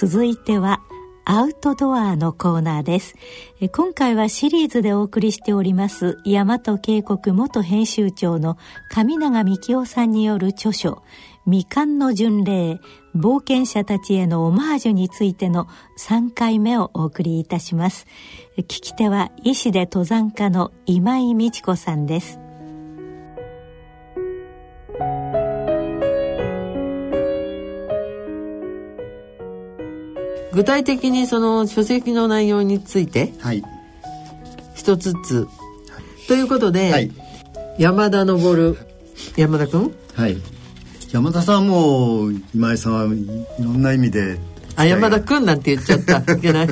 続いてはアウトドアのコーナーです。今回はシリーズでお送りしております大和渓谷元編集長の上永幹夫さんによる著書未完の巡礼冒険者たちへのオマージュについての3回目をお送りいたします。聞き手は医師で登山家の今井美智子さんです。具体的にその書籍の内容について一つずつ、はい、ということで、はい、山田昇山田君はい。山田さんも今井さんはいろんな意味で。あ山田君なんて言っちゃった。いけない。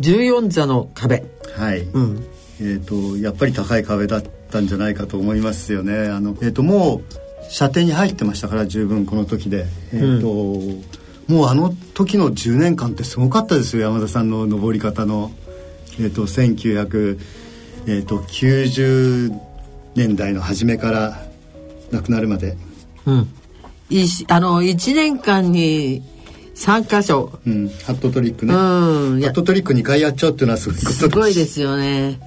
14座の壁。はい、うん、えっ、ー、とやっぱり高い壁だったんじゃないかと思いますよね。あのえっ、ー、ともう射程に入ってましたから十分この時で。えっ、ー、と、うんもうあの時の10年間ってすごかったですよ山田さんの登り方の、えーと、1990、年代の初めから亡くなるまで。うん、いあの1年間に3箇所、うん、ハットトリックね、うん、ハットトリック2回やっちゃうっていうのはすごいことすごいですよね。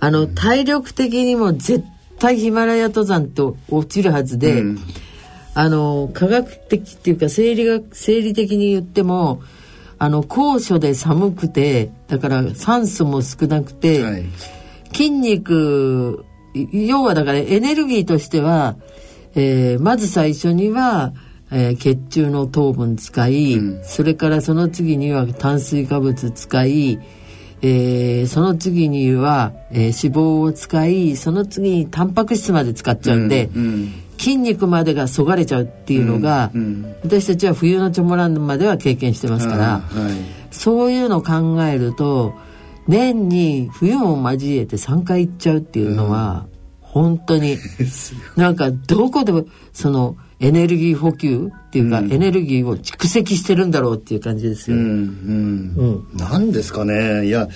あの、体力的にも絶対ヒマラヤ登山と落ちるはずで、うんあの科学的っていうか生理学生理的に言ってもあの高所で寒くてだから酸素も少なくて、はい、筋肉要はだからエネルギーとしては、えー、まず最初には、えー、血中の糖分使い、うん、それからその次には炭水化物使い、えー、その次には、えー、脂肪を使いその次にタンパク質まで使っちゃうんで、うんうん筋肉までがそがれちゃうっていうのが、うんうん、私たちは冬のチョモランまでは経験してますから、はい、そういうのを考えると年に冬も交えて3回行っちゃうっていうのは、うん、本当に。なんかどこでもそのエネルギー補給っていうか、うん、エネルギーを蓄積してるんだろうっていう感じですよ。うん、うん、なんですかね。いや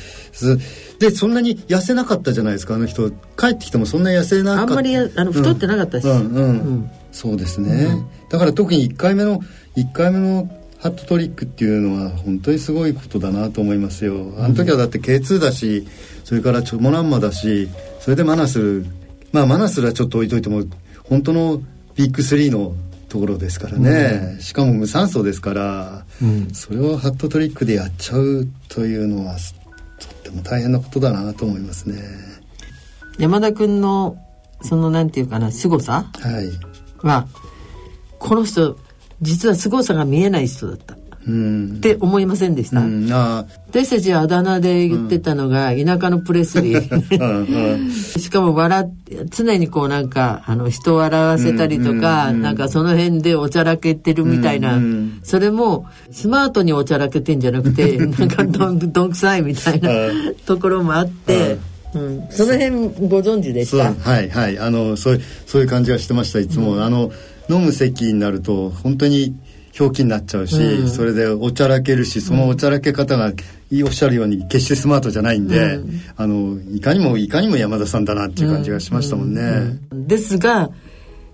でそんなに痩せなかったじゃないですかあの人。帰ってきてもそんな痩せなかった。あんまりあの太ってなかったし、うんうんうん、そうですね、だから特に1回目の1回目のハットトリックっていうのは本当にすごいことだなと思いますよ。あの時はだって K2 だしそれからチョモランマだしそれでマナスルまあマナスルはちょっと置いといても本当のビッグ3のところですからね、うん、しかも無酸素ですから、うん、それをハットトリックでやっちゃうというのはとっても大変なことだなと思いますね。山田君のそのなんていうかな凄さ？は、はい、この人実は凄さが見えない人だったって思いませんでした、うん、私たちはあだ名で言ってたのが田舎のプレスリー。しかも笑って常にこうなんかあの人を笑わせたりとか、なんかその辺でおちゃらけてるみたいな、それもスマートにおちゃらけてんじゃなくてなんかどんどんくさいみたいなところもあって。うん、その辺ご存知でした？はいはい。あのそうそういう感じがしてましたいつも、うん、あの飲む席になると本当にひょうきになっちゃうし、うん、それでおちゃらけるしそのおちゃらけ方が、おっしゃるように決してスマートじゃないんで、うん、あのいかにもいかにも山田さんだなっていう感じがしましたもんね。うん、ですが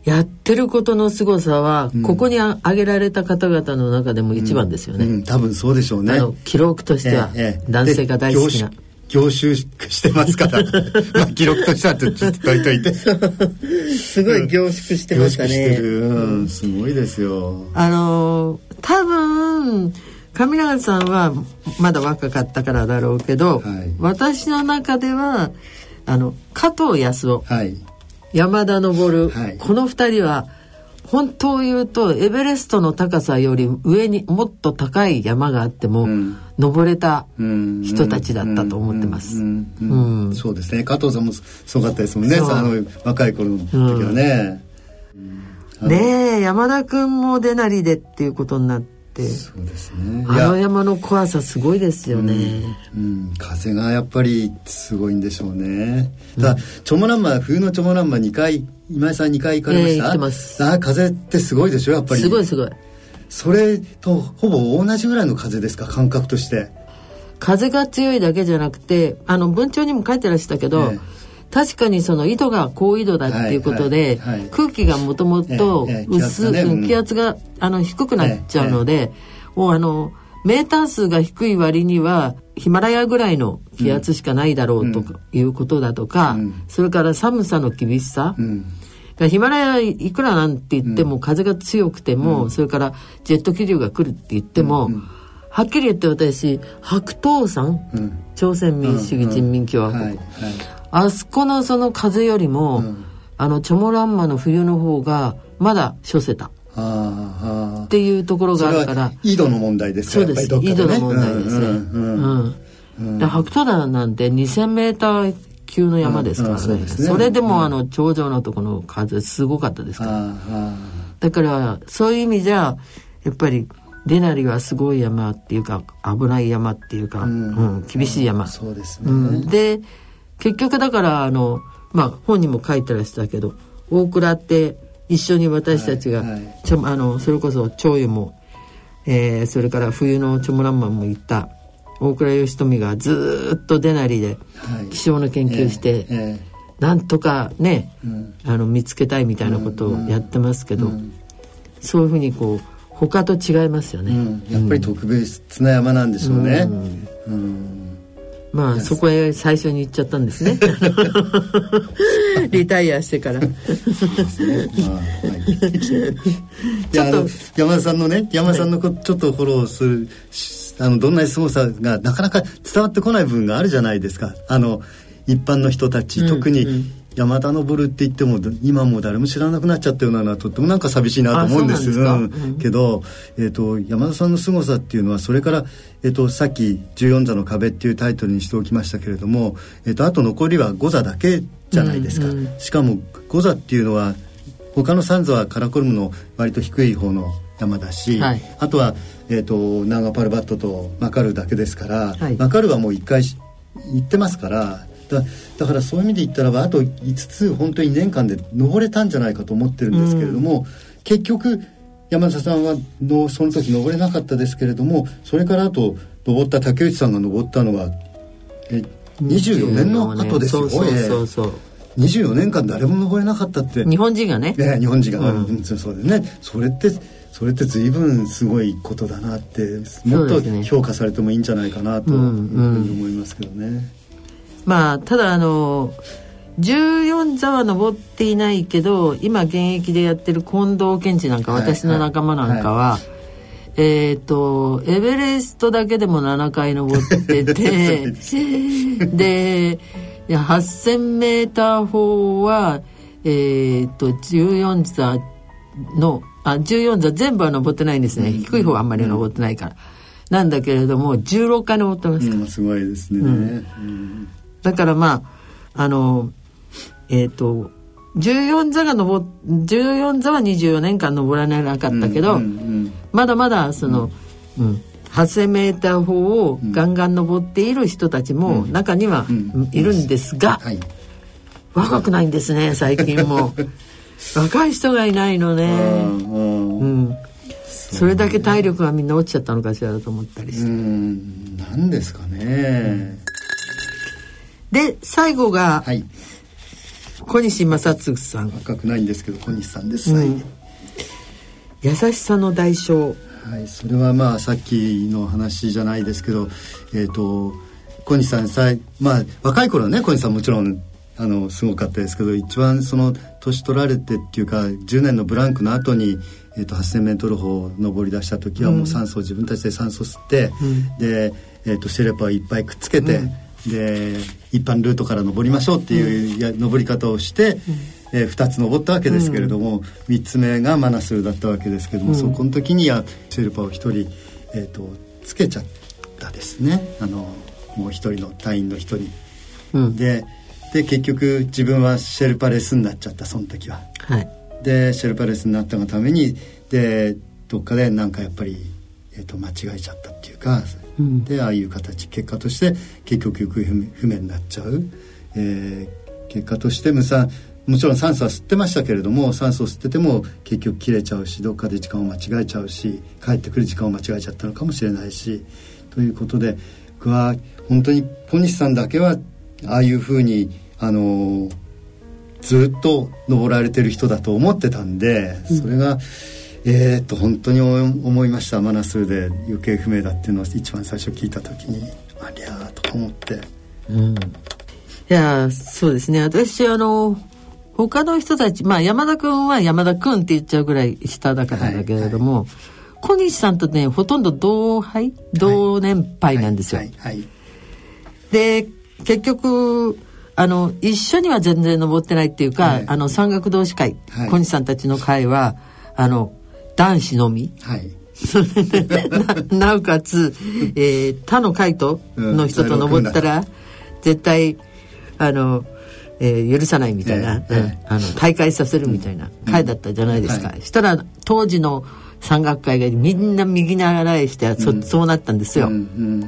やってることの凄さは、ここに挙げられた方々の中でも一番ですよね。多分そうでしょうね。記録としては、男性が大好きな。凝集してますから。まあ記録としてはちょっと解いといて。すごい凝縮してましたね、うん、すごいですよ。あの多分上永さんはまだ若かったからだろうけど、はい、私の中ではあの加藤康夫、はい、山田昇、はい、この二人は本当を言うとエベレストの高さより上にもっと高い山があっても、うん、登れた人たちだったと思ってます。そうですね。加藤さんもすごかったですもんね。あの若い頃の時はね。うん、ねえ山田君も出なりでっていうことになって。そうですね。あの山の怖さすごいですよね。うん、うん、風がやっぱりすごいんでしょうね。ただ、チョモランマ冬のチョモランマ2回今井さん2回行かれました、えー、あ風ってすごいでしょやっぱり。すごいすごい。それとほぼ同じぐらいの風ですか？感覚として。風が強いだけじゃなくてあの文鳥にも書いてらしたけど、えー、確かにその緯度が高緯度だっていうことで、はいはいはい、空気がもともと薄、気圧があの低くなっちゃうので、もうあのメーター数が低い割にはヒマラヤぐらいの気圧しかないだろうということだとか、うん、それから寒さの厳しさ、うん、ヒマラヤいくらなんて言っても、風が強くても、それからジェット気流が来るって言っても、はっきり言って私白頭山、朝鮮民主主義人民共和国、はいはい、あそこのその風よりも、あのチョモランマの冬の方がまだ諸せた。っていうところがあるから。井戸の問題ですそうです、ね、井戸の問題ですね、うんで白頭山なんて2000メーター級の山ですからね。うんそね、それでもあの頂上のところの風すごかったですから。だからそういう意味じゃやっぱりデナリはすごい山っていうか危ない山っていうか、うん、うん、厳しい山、そうですね、うん、で結局だからあのまあ本にも書いてらしたけど大倉って一緒に私たちが、はいはい、ちょあのそれこそ長湯も、えー、それから冬のチョモランマンも行った大倉義富がずっとデナリで気象の研究して、はいえーえー、なんとかね、うん、あの見つけたいみたいなことをやってますけど、うん。うん、そういうふうにこう他と違いますよね、やっぱり特別な山なんでしょうね。うんまあそこへ最初に行っちゃったんですね。リタイアしてから。ちょっと。山田さんのね山田さんのこちょっとフォローするあのどんな凄さがなかなか伝わってこない部分があるじゃないですか。あの一般の人たち、特に山田登るって言っても今もう誰も知らなくなっちゃったようなのはとってもなんか寂しいなと思うんですうん、けど、えーと、山田さんの凄さっていうのはそれから、えーと、さっき「14座の壁」っていうタイトルにしておきましたけれども、えーと、あと残りは5座だけじゃないですか。うんうん、しかも5座っていうのは他の3座はカラコルムの割と低い方の山だし、はい、あとは、えー、とナガパルバットとマカルだけですから、はい、マカルはもう1回行ってますからだだからそういう意味で言ったらばあと5つ本当に年間で登れたんじゃないかと思ってるんですけれども、うん、結局山田さんはのその時登れなかったですけれどもそれからあと登った竹内さんが登ったのはえ24年の後ですよ、ね、そうそうそう24年間誰も登れなかったって。日本人がね。ね日本人が、うん、そうですね。それってそれって随分すごいことだなってもっと評価されてもいいんじゃないかなというふうに思いますけどね。まあただあの14座は登っていないけど今現役でやってる近藤健二なんか、はい、私の仲間なんかは、はい、えっ、ー、とエベレストだけでも7回登ってて で8,000メーター方はえっ、ー、と14座のあ14座全部は登ってないんですね、うん、低い方はあんまり登ってないから。なんだけれども16回登ってますから、うん、すごいですね、うんだからまああのえっ、ー、と14座が登14座は24年間登らなかったけど、うんうんうん、まだまだその、うん、8,000メーター方をガンガン登っている人たちも中にはいるんですが、はい、若くないんですね最近も。若い人がいないのね、うん、それだけ体力がみんな落ちちゃったのかしらと思ったりして。何ですかね、で最後が、はい、小西正嗣さん。若くないんですけど小西さんです、うん、優しさの代償。はいそれはまあさっきの話じゃないですけどえっ、ー、と小西さんさまあ若い頃はね小西さんもちろんあのすごかったですけど一番その年取られてっていうか10年のブランクの後にえーと、8,000メートル歩登り出した時はもう酸素、うん、自分たちで酸素吸って、うん、で、えーと、とシェルパをいっぱいくっつけて、うん、で一般ルートから登りましょうっていうや、登り方をして、えー、2つ登ったわけですけれども、うん、3つ目がマナスルだったわけですけども、うん、そこの時にはシェルパを1人、えーと、つけちゃったですね。あのもう1人の隊員の1人、うん、でで結局自分はシェルパレスになっちゃったその時は。はい、でシェルパレスになったがためにでどっかでなんかやっぱり、えーと間違えちゃったっていうかでああいう形。結果として結局行方不明になっちゃう、えー、結果として無酸もちろん酸素は吸ってましたけれども酸素を吸ってても結局切れちゃうしどっかで時間を間違えちゃうし帰ってくる時間を間違えちゃったのかもしれないしということで僕は本当に小西さんだけはああいうふうにあのずっと登られてる人だと思ってたんで、それがえー、っと本当に思いました。マナスで行方不明だっていうのを一番最初聞いた時にありゃーとか思って。うん、いやそうですね。私あの他の人たちまあ山田君は山田君って言っちゃうぐらい下だからだけれども、はいはい、小西さんとねほとんど同輩同年配なんですよ。はいはいはい、で結局あの一緒には全然登ってないっていうか、あの山岳同士会、小西さんたちの会はあの男子のみ。はい。ななおかつ、えー、他の会との人と登ったら、絶対あの、えー、許さないみたいな、えーえー、あの大会させるみたいな会だったじゃないですか、うん。はい、したら当時の山岳会がみんな右に習いしてそ,、そうなったんですよ、うんうん。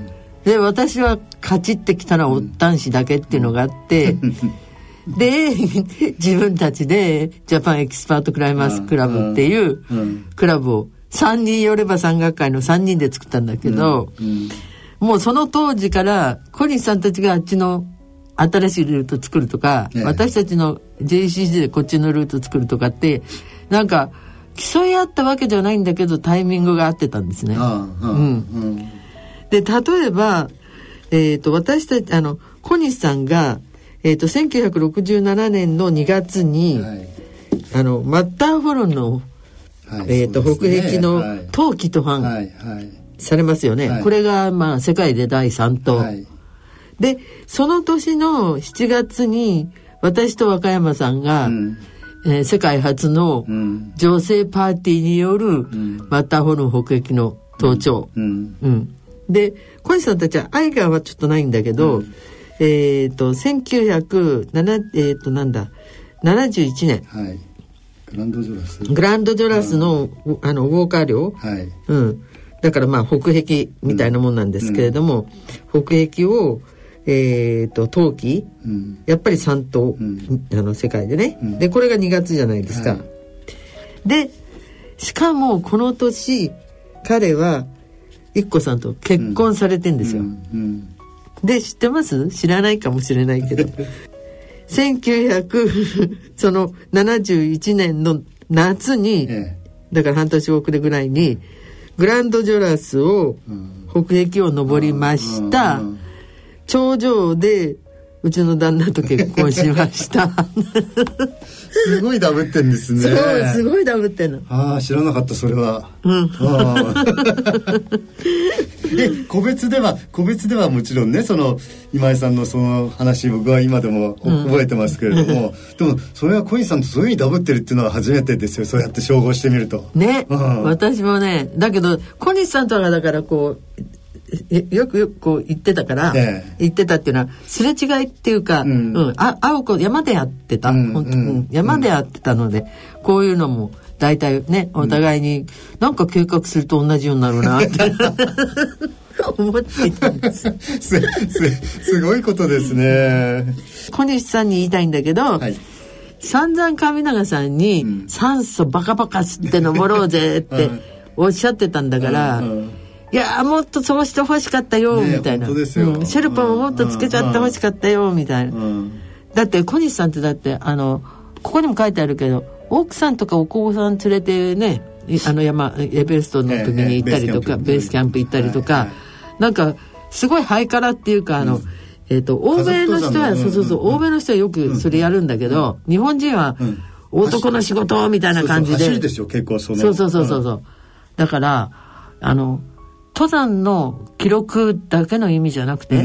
で私は勝ちってきたらお男子だけっていうのがあって、で自分たちでジャパンエキスパートクライマースクラブっていうクラブを3人寄れば山岳会の3人で作ったんだけど、もうその当時から小西さんたちがあっちの新しいルート作るとか、私たちの JCC でこっちのルート作るとかってなんか競い合ったわけじゃないんだけどタイミングが合ってたんですね。うん、で例えば、えーと、私たちあの小西さんが、えーと、1967年の2月に、はい、あのマッターホルンの、はい、えーと、ね、北壁の冬季登板されますよね、はい、これが、まあ、世界で第3党、でその年の7月に私と和歌山さんが、うん。えー、世界初の女性パーティーによる、マッターホルン北壁の登頂、うん、うん。で小西さんたちは愛がはちょっとないんだけど、うん、えっ、ー、と1907えっ、ー、となんだ71年、はい、グランドジョラス。グランドジョラスのあのウォーカー寮、はい。うん、だからまあ北壁みたいなもんなんですけれども、うん、北壁をえーと、冬季、うん、やっぱり3頭、うん、あの世界でね、うん、でこれが2月じゃないですか、はい、でしかもこの年彼は一子さんと結婚されてんですよ、で知ってます？知らないかもしれないけど。1900 その71年の夏に、ええ、だから半年遅れぐらいにグランドジョラスを、北壁を登りました、頂上でうちの旦那と結婚しました。すごいダブってんですね。そうすごいダブってんの。ああ知らなかったそれは。うんで 個別では個別ではもちろんねその今井さんのその話僕は今でも覚えてますけれども、うん、でもそれは小西さんとそういうふうにダブってるっていうのは初めてですよ。そうやって照合してみると。ね、うん、私もねだけど小西さんとはだからこうよくよくこう言ってたから、ええ、言ってたっていうのはすれ違いっていうか、うん、うん、あ会う子山で会ってた、うん、うん、山で会ってたので、こういうのも大体ねお互いになんか計画すると同じようになるな って。思っていたんです。すすごいことですね。小西さんに言いたいんだけど、はい。散々上永さんに「酸素バカバカ吸って登ろうぜ」っておっしゃってたんだから、いやもっとそうしてほしかったよ、みたいな、うん、シェルパももっとつけちゃってほしかったよ、みたいな、だって小西さんってだってあのここにも書いてあるけど奥さんとかお子さん連れてねあの山エベレストの時に行ったりとか、ベースキャンプ行ったりとか、はい。はい、なんかすごいハイカラっていうかあの、うん、えーと、欧米の人は、そうそうそう、欧米の人はよくそれやるんだけど、日本人は、男の仕事みたいな感じで。そうそうそうそうそうそう。だから、あの、登山の記録だけの意味じゃなくて、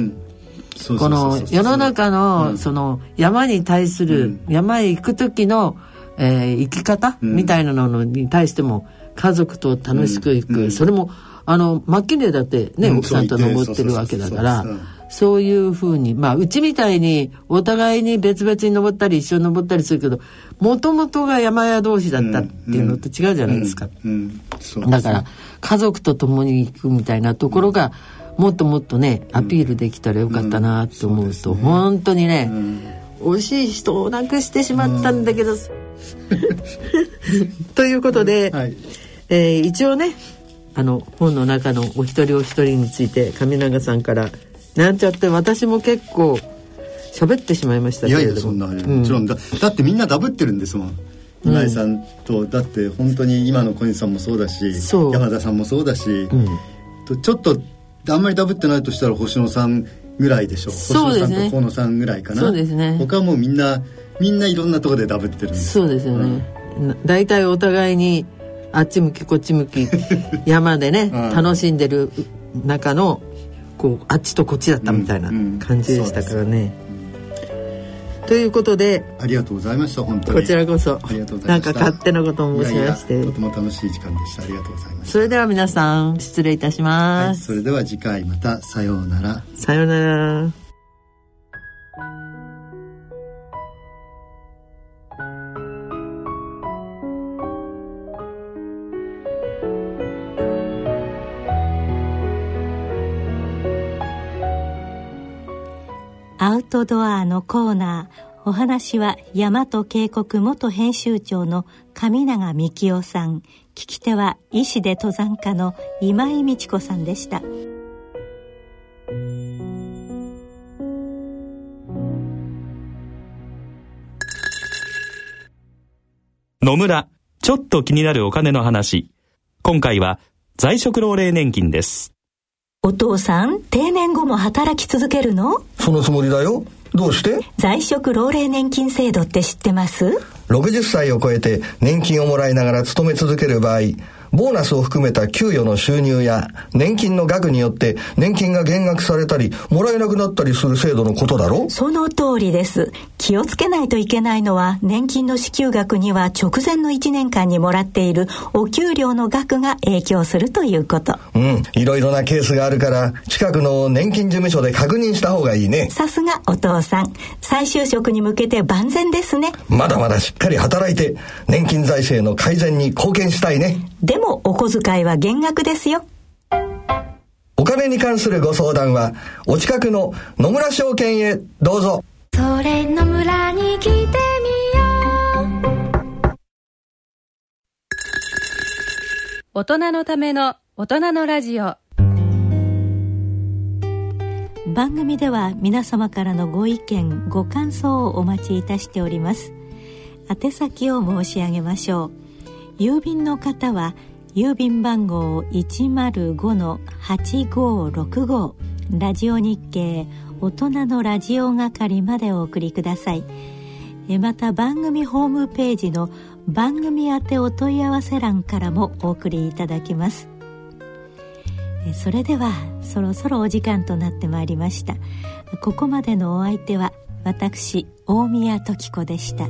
この世の中のその山に対する、山へ行く時の、えー、生き方、みたいなのに対しても家族と楽しく行く、それもあのマッキンレーだってね、奥さんと登ってるわけだからそういうふうにまあうちみたいにお互いに別々に登ったり一緒に登ったりするけどもともとが山屋同士だったっていうのと違うじゃないですか。だから家族と共に行くみたいなところが、もっともっとねアピールできたらよかったなと思うと、うん、本当にね、うん、惜しい人を亡くしてしまったんだけど、うん、ということで、はい、えー、一応ねあの本の中のお一人お一人について上永さんからなんちゃって私も結構喋ってしまいましたけれども。いやいやそんな、もちろん。だだってみんなダブってるんですもん。今井さんと、だって本当に今の小西さんもそうだし山田さんもそうだし、とちょっとあんまりダブってないとしたら星野さんぐらいでしょう。星野さんと河野さんぐらいかな。そうですね。他はもうみんなみんないろんなところでダブってるんです。そうですよね、大体お互いにあっち向きこっち向き 山でね楽しんでる中のこうあっちとこっちだったみたいな感じでしたからね。ということでありがとうございました本当に。こちらこそありがとうございました。なんか勝手なことを申しまして。とても楽しい時間でした。ありがとうございますそれでは皆さん失礼いたします、はい、それでは次回またさようなら。さようならトドアのコーナーお話は大和渓谷元編集長の上永幹夫さん聞き手は医師で登山家の今井美智子さんでした。野村ちょっと気になるお金の話。今回は在職老齢年金です。お父さん、定年後も働き続けるの？そのつもりだよ。どうして？在職老齢年金制度って知ってます？60歳を超えて年金をもらいながら勤め続ける場合ボーナスを含めた給与の収入や年金の額によって年金が減額されたりもらえなくなったりする制度のことだろその通りです。気をつけないといけないのは年金の支給額には直前の1年間にもらっているお給料の額が影響するということ。うん。いろいろなケースがあるから近くの年金事務所で確認した方がいいね。さすがお父さん。再就職に向けて万全ですね。まだまだしっかり働いて年金財政の改善に貢献したいね。でもお小遣いは減額ですよ。お金に関するご相談は、お近くの野村証券へどうぞ。それ野村に来てみよう。大人のための大人のラジオ。番組では皆様からのご意見ご感想をお待ちいたしております宛先を申し上げましょう郵便の方は郵便番号105-8565ラジオ日経大人のラジオ係までお送りください。また番組ホームページの番組宛てお問い合わせ欄からもお送りいただけます。それではそろそろお時間となってまいりました。ここまでのお相手は私大宮時子でした。